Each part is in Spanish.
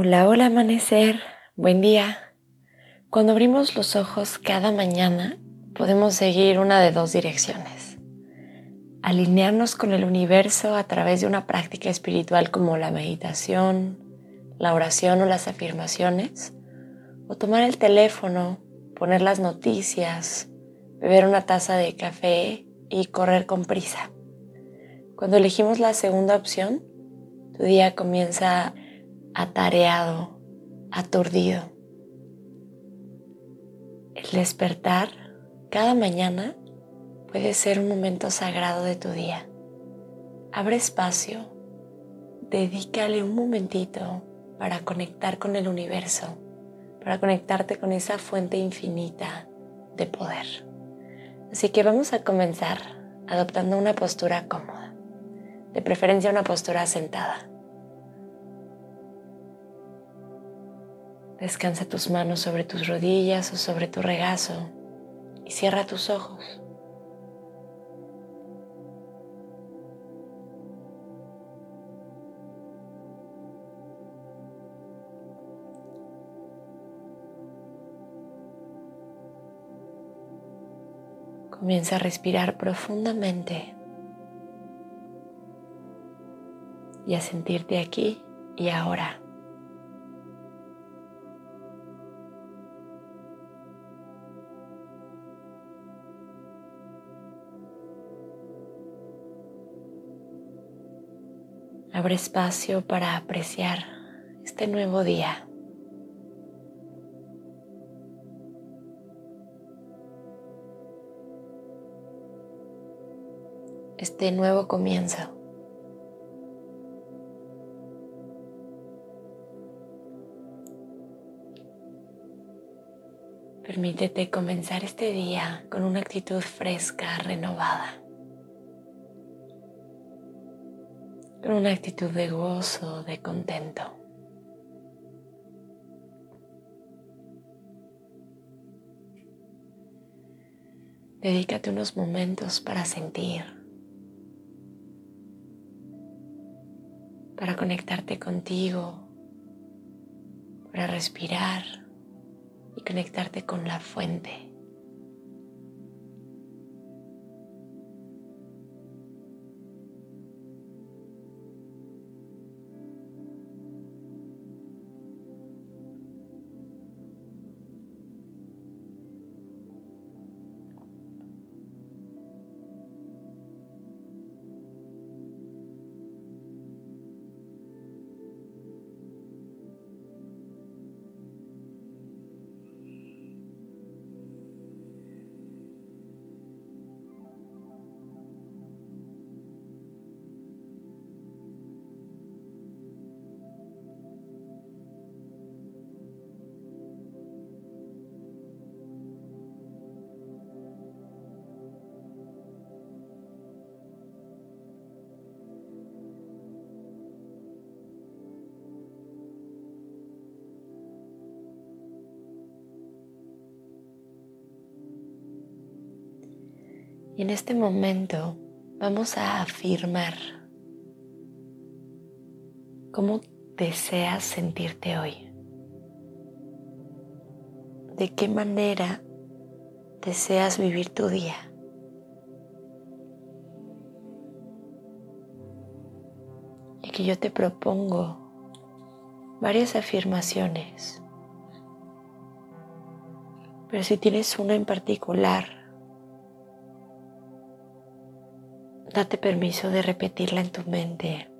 Hola, hola amanecer, buen día. Cuando abrimos los ojos cada mañana podemos seguir una de dos direcciones. Alinearnos con el universo a través de una práctica espiritual como la meditación, la oración o las afirmaciones. O tomar el teléfono, poner las noticias, beber una taza de café y correr con prisa. Cuando elegimos la segunda opción, tu día comienza atareado, aturdido. El despertar cada mañana puede ser un momento sagrado de tu día. Abre espacio, dedícale un momentito para conectar con el universo, para conectarte con esa fuente infinita de poder. Así que vamos a comenzar adoptando una postura cómoda, de preferencia una postura sentada. Descansa tus manos sobre tus rodillas o sobre tu regazo y cierra tus ojos. Comienza a respirar profundamente y a sentirte aquí y ahora. Abre espacio para apreciar este nuevo día. Este nuevo comienzo. Permítete comenzar este día con una actitud fresca, renovada. Con una actitud de gozo, de contento. Dedícate unos momentos para sentir, para conectarte contigo, para respirar y conectarte con la fuente. Y en este momento vamos a afirmar cómo deseas sentirte hoy. ¿De qué manera deseas vivir tu día? Y que yo te propongo varias afirmaciones. Pero si tienes una en particular, Date permiso de repetirla en tu mente,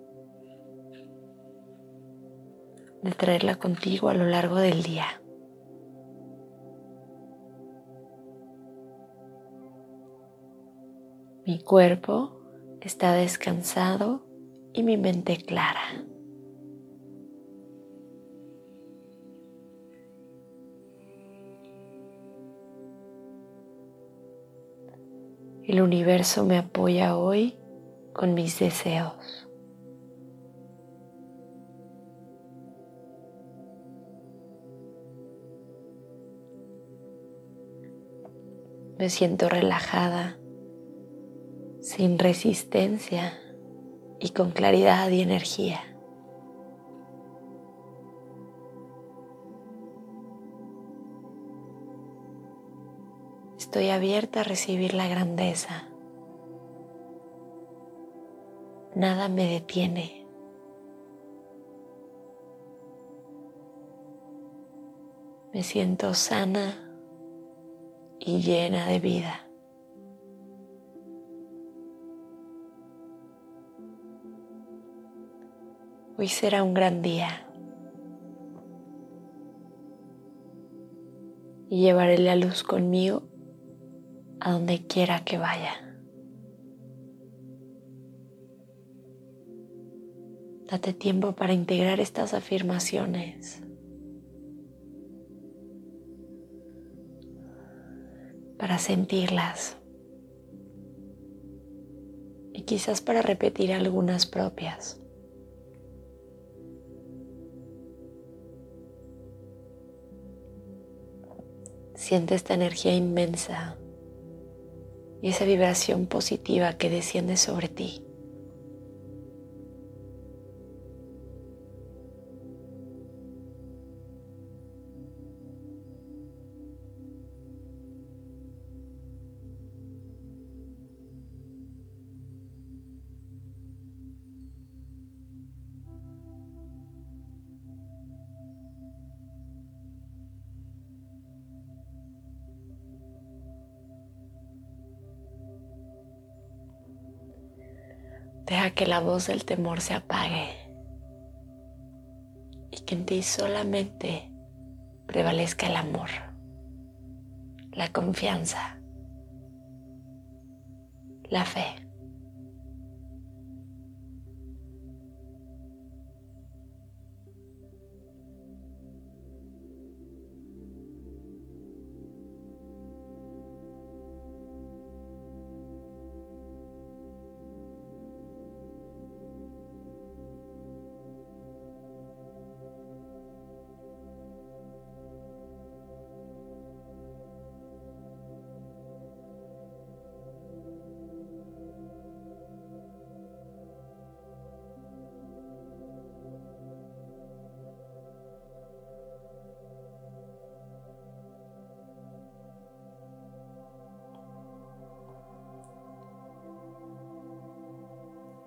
de traerla contigo a lo largo del día. Mi cuerpo está descansado y mi mente clara. El universo me apoya hoy con mis deseos. Me siento relajada, sin resistencia y con claridad y energía. Estoy abierta a recibir la grandeza. Nada me detiene. Me siento sana y llena de vida. Hoy será un gran día. Y llevaré la luz conmigo a donde quiera que vaya. Date tiempo para integrar estas afirmaciones. Para sentirlas. Y quizás para repetir algunas propias. Siente esta energía inmensa y esa vibración positiva que desciende sobre ti. Deja que la voz del temor se apague y que en ti solamente prevalezca el amor, la confianza, la fe.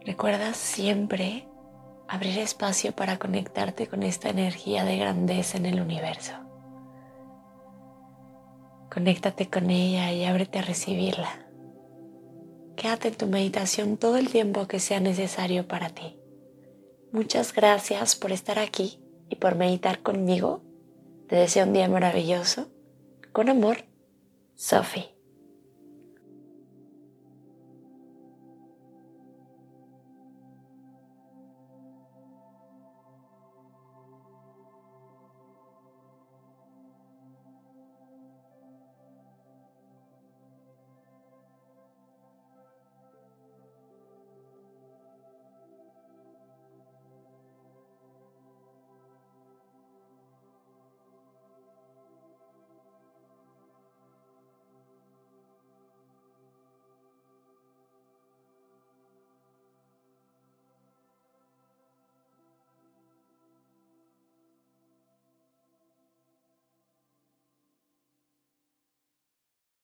Recuerda siempre abrir espacio para conectarte con esta energía de grandeza en el universo. Conéctate con ella y ábrete a recibirla. Quédate en tu meditación todo el tiempo que sea necesario para ti. Muchas gracias por estar aquí y por meditar conmigo. Te deseo un día maravilloso. Con amor, Sophie.